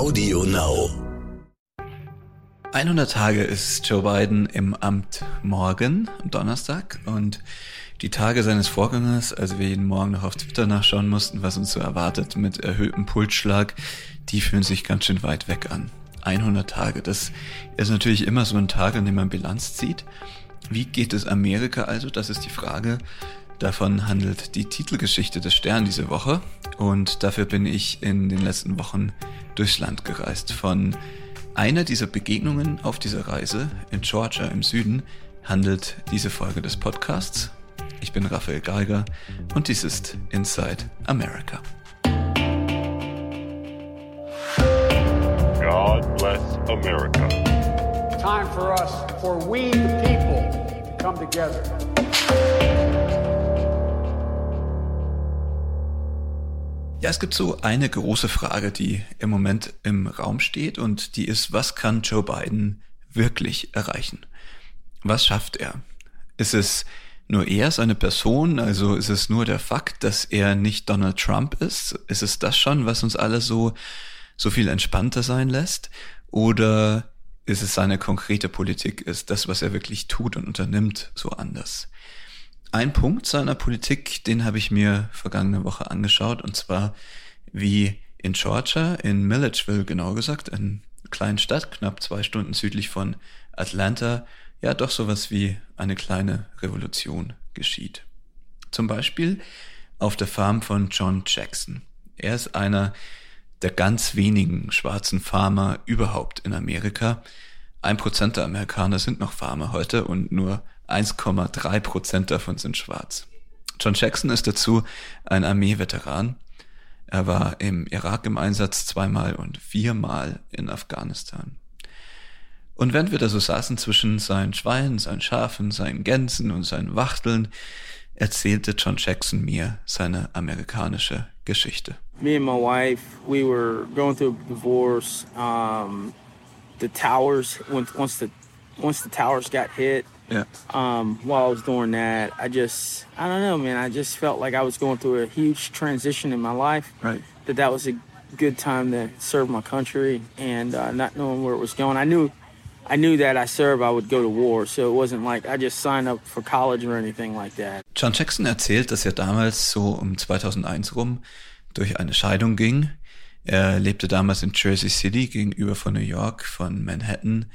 Audio Now. 100 Tage ist Joe Biden im Amt morgen, am Donnerstag, und die Tage seines Vorgängers, als wir jeden Morgen noch auf Twitter nachschauen mussten, was uns so erwartet mit erhöhtem Pulsschlag, die fühlen sich ganz schön weit weg an. 100 Tage, das ist natürlich immer so ein Tag, an dem man Bilanz zieht. Wie geht es Amerika also? Das ist die Frage. Davon handelt die Titelgeschichte des Stern diese Woche und dafür bin ich in den letzten Wochen durchs Land gereist. Von einer dieser Begegnungen auf dieser Reise in Georgia im Süden handelt diese Folge des Podcasts. Ich bin Raphael Geiger und dies ist Inside America. God bless America. Time for us, for we the people, to come together. Ja, es gibt so eine große Frage, die im Moment im Raum steht und die ist, was kann Joe Biden wirklich erreichen? Was schafft er? Ist es nur er, seine Person? Also ist es nur der Fakt, dass er nicht Donald Trump ist? Ist es das schon, was uns alle so, so viel entspannter sein lässt? Oder ist es seine konkrete Politik? Ist das, was er wirklich tut und unternimmt, so anders? Ein Punkt seiner Politik, den habe ich mir vergangene Woche angeschaut, und zwar wie in Georgia, in Milledgeville genau gesagt, einer kleinen Stadt, knapp zwei Stunden südlich von Atlanta, ja doch sowas wie eine kleine Revolution geschieht. Zum Beispiel auf der Farm von John Jackson. Er ist einer der ganz wenigen schwarzen Farmer überhaupt in Amerika. Ein Prozent der Amerikaner sind noch Farmer heute und nur 1,3 Prozent davon sind schwarz. John Jackson ist dazu ein Armeeveteran. Er war im Irak im Einsatz zweimal und viermal in Afghanistan. Und während wir da so saßen zwischen seinen Schweinen, seinen Schafen, seinen Gänsen und seinen Wachteln, erzählte John Jackson mir seine amerikanische Geschichte. Me and my wife, we were going through a divorce. Um, the towers, once the once the towers got hit, Ja. um, while I was doing that, I just, I don't know, man. I just felt like I was going through a huge transition in my life. Right. That that was a good time to serve my country, and uh, not knowing where it was going, I knew, I knew that I serve, I would go to war. So it wasn't like I just signed up for college or anything like that. John Jackson erzählt, dass er damals so um 2001 rum durch eine Scheidung ging. Er lebte damals in Jersey City gegenüber von New York, von Manhattan.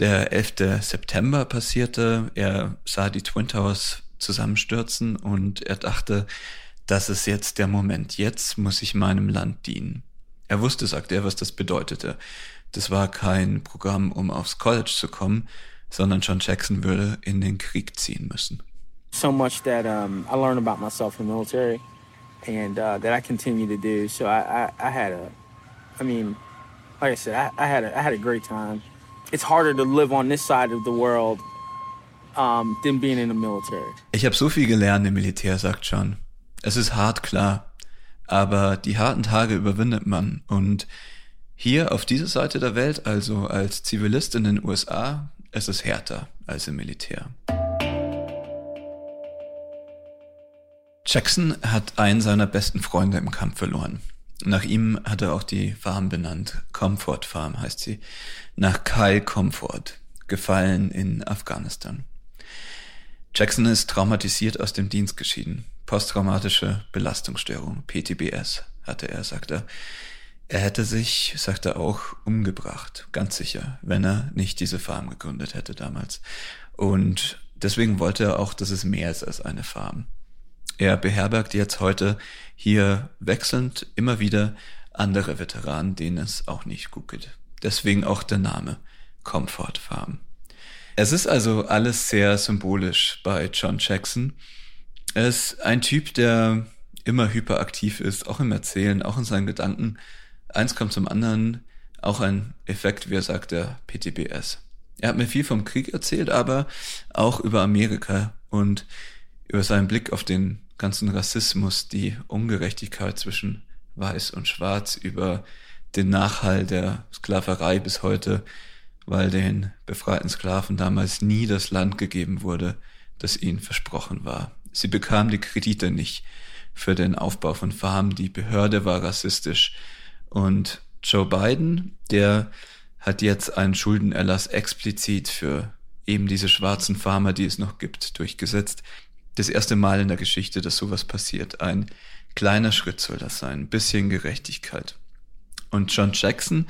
Der 11. September passierte, er sah die Twin Towers zusammenstürzen und er dachte, das ist jetzt der Moment, jetzt muss ich meinem Land dienen. Er wusste, sagte er, was das bedeutete. Das war kein Programm, um aufs College zu kommen, sondern John Jackson würde in den Krieg ziehen müssen. So much that um, I learned about myself in the military, and uh, that I continue to do. So I, I, I had a, I mean, like I said, I, I had a, I had a great time. It's harder to live on this side of the world um, than being in the military. Ich habe so viel gelernt im Militär, sagt John. Es ist hart, klar. Aber die harten Tage überwindet man. Und hier auf dieser Seite der Welt, also als Zivilist in den USA, ist es härter als im Militär. Jackson hat einen seiner besten Freunde im Kampf verloren. Nach ihm hat er auch die Farm benannt. Comfort Farm heißt sie. Nach Kyle Comfort, gefallen in Afghanistan. Jackson ist traumatisiert aus dem Dienst geschieden. Posttraumatische Belastungsstörung, PTBS, hatte er, sagt er. Er hätte sich, sagt er auch, umgebracht, ganz sicher, wenn er nicht diese Farm gegründet hätte damals. Und deswegen wollte er auch, dass es mehr ist als eine Farm. Er beherbergt jetzt heute hier wechselnd immer wieder andere Veteranen, denen es auch nicht gut geht. Deswegen auch der Name Comfort Farm. Es ist also alles sehr symbolisch bei John Jackson. Er ist ein Typ, der immer hyperaktiv ist, auch im Erzählen, auch in seinen Gedanken. Eins kommt zum anderen, auch ein Effekt, wie er sagt, der PTBS. Er hat mir viel vom Krieg erzählt, aber auch über Amerika und über seinen Blick auf den ganzen Rassismus, die Ungerechtigkeit zwischen Weiß und Schwarz, über den Nachhall der Sklaverei bis heute, weil den befreiten Sklaven damals nie das Land gegeben wurde, das ihnen versprochen war. Sie bekamen die Kredite nicht für den Aufbau von Farmen, die Behörde war rassistisch und Joe Biden, der hat jetzt einen Schuldenerlass explizit für eben diese schwarzen Farmer, die es noch gibt, durchgesetzt. Das erste Mal in der Geschichte, dass sowas passiert. Ein kleiner Schritt soll das sein, ein bisschen Gerechtigkeit. Und John Jackson,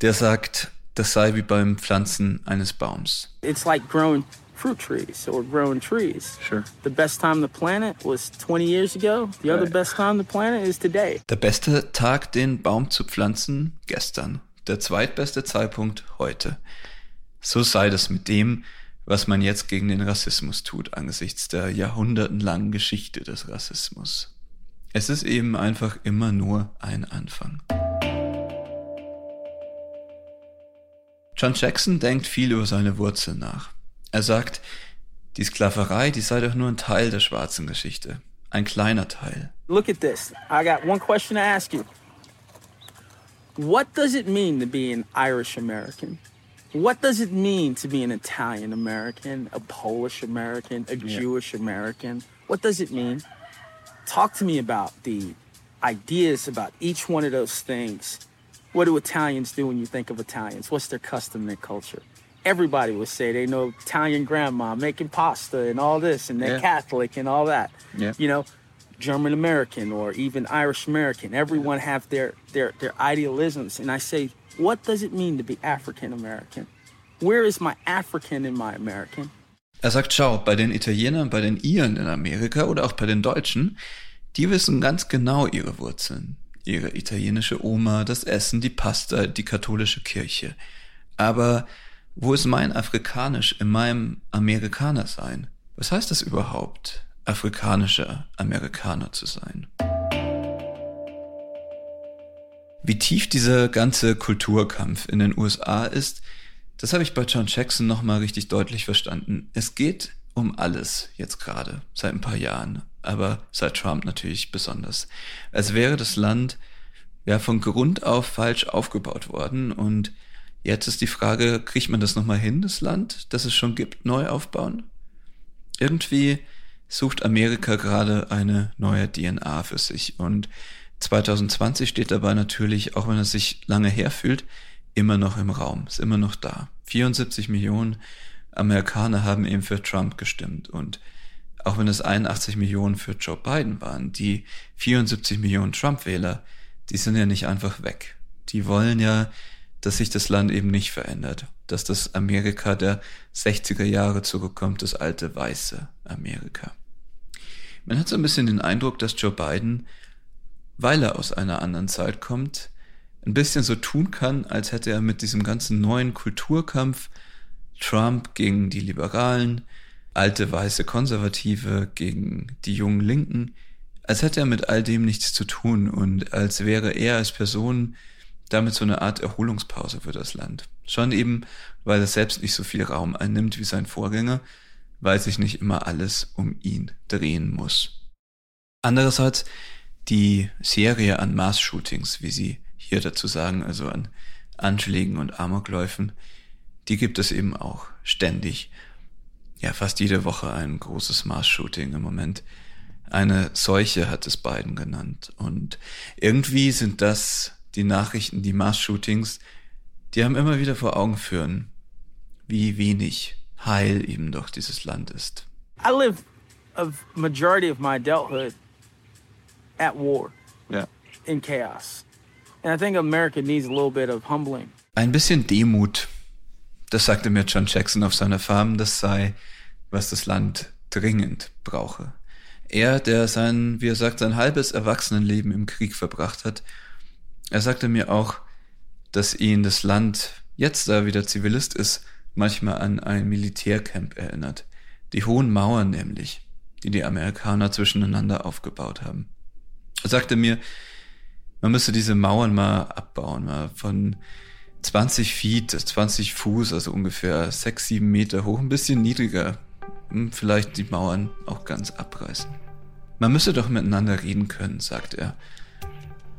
der sagt, das sei wie beim Pflanzen eines Baums. It's like growing fruit trees or growing trees. Sure. The best time to plant it was 20 years ago. The other best time to plant it is today. Der beste Tag, den Baum zu pflanzen, gestern. Der zweitbeste Zeitpunkt heute. So sei das mit dem, was man jetzt gegen den Rassismus tut, angesichts der jahrhundertenlangen Geschichte des Rassismus. Es ist eben einfach immer nur ein Anfang. John Jackson denkt viel über seine Wurzeln nach. Er sagt, die Sklaverei, die sei doch nur ein Teil der schwarzen Geschichte. Ein kleiner Teil. Look at this. I got one question to ask you. What does it mean to be an Irish American? What does it mean to be an Italian American, a Polish American, a Jewish American? What does it mean? Talk to me about the ideas about each one of those things. What do Italians do when you think of Italians? What's their custom and their culture? Everybody would say they know Italian grandma making pasta and all this, and they're Yeah. Catholic and all that. Yeah. You know, German American or even Irish American. Everyone have their, their their idealisms, and I say, what does it mean to be African American? Where is my African in my American? Er sagt, schau, bei den Italienern, bei den Iren in Amerika oder auch bei den Deutschen, die wissen ganz genau ihre Wurzeln. Ihre italienische Oma, das Essen, die Pasta, die katholische Kirche. Aber wo ist mein Afrikanisch in meinem Amerikaner sein? Was heißt das überhaupt, afrikanischer Amerikaner zu sein? Wie tief dieser ganze Kulturkampf in den USA ist, das habe ich bei John Jackson nochmal richtig deutlich verstanden. Es geht um alles jetzt gerade, seit ein paar Jahren, aber seit Trump natürlich besonders. Als wäre das Land ja von Grund auf falsch aufgebaut worden und jetzt ist die Frage, kriegt man das nochmal hin, das Land, das es schon gibt, neu aufbauen? Irgendwie sucht Amerika gerade eine neue DNA für sich und 2020 steht dabei natürlich, auch wenn es sich lange herfühlt, immer noch im Raum, ist immer noch da. 74 Millionen Amerikaner haben eben für Trump gestimmt und auch wenn es 81 Millionen für Joe Biden waren, die 74 Millionen Trump-Wähler, die sind ja nicht einfach weg. Die wollen ja, dass sich das Land eben nicht verändert, dass das Amerika der 60er Jahre zurückkommt, das alte weiße Amerika. Man hat so ein bisschen den Eindruck, dass Joe Biden, weil er aus einer anderen Zeit kommt, ein bisschen so tun kann, als hätte er mit diesem ganzen neuen Kulturkampf Trump gegen die Liberalen, alte weiße Konservative gegen die jungen Linken, als hätte er mit all dem nichts zu tun und als wäre er als Person damit so eine Art Erholungspause für das Land. Schon eben, weil er selbst nicht so viel Raum einnimmt wie sein Vorgänger, weil sich nicht immer alles um ihn drehen muss. Andererseits die Serie an Mass-Shootings, wie sie hier dazu sagen, also an Anschlägen und Amokläufen, die gibt es eben auch ständig. Ja, fast jede Woche ein großes Mass-Shooting im Moment. Eine Seuche hat es Biden genannt. Und irgendwie sind das die Nachrichten, die Mass-Shootings, die haben immer wieder vor Augen führen, wie wenig heil eben doch dieses Land ist. I lived a majority of my adulthood at war Ja. in chaos. And I think America needs a little bit of humbling. Ein bisschen Demut. Das sagte mir John Jackson auf seiner Farm, das sei, was das Land dringend brauche. Er, der sein, wie er sagt, sein halbes Erwachsenenleben im Krieg verbracht hat, er sagte mir auch, dass ihn das Land, jetzt da er wieder Zivilist ist, manchmal an ein Militärcamp erinnert. Die hohen Mauern nämlich, die die Amerikaner zwischeneinander aufgebaut haben. Er sagte mir, man müsste diese Mauern mal abbauen, mal von 20 Feet, 20 Fuß, also ungefähr 6, 7 Meter hoch, ein bisschen niedriger. Vielleicht die Mauern auch ganz abreißen. Man müsse doch miteinander reden können, sagt er.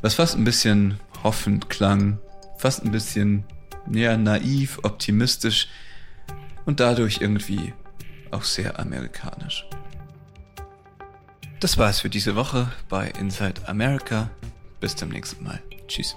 Was fast ein bisschen hoffend klang, fast ein bisschen ja, naiv, optimistisch und dadurch irgendwie auch sehr amerikanisch. Das war's für diese Woche bei Inside America. Bis zum nächsten Mal. Tschüss.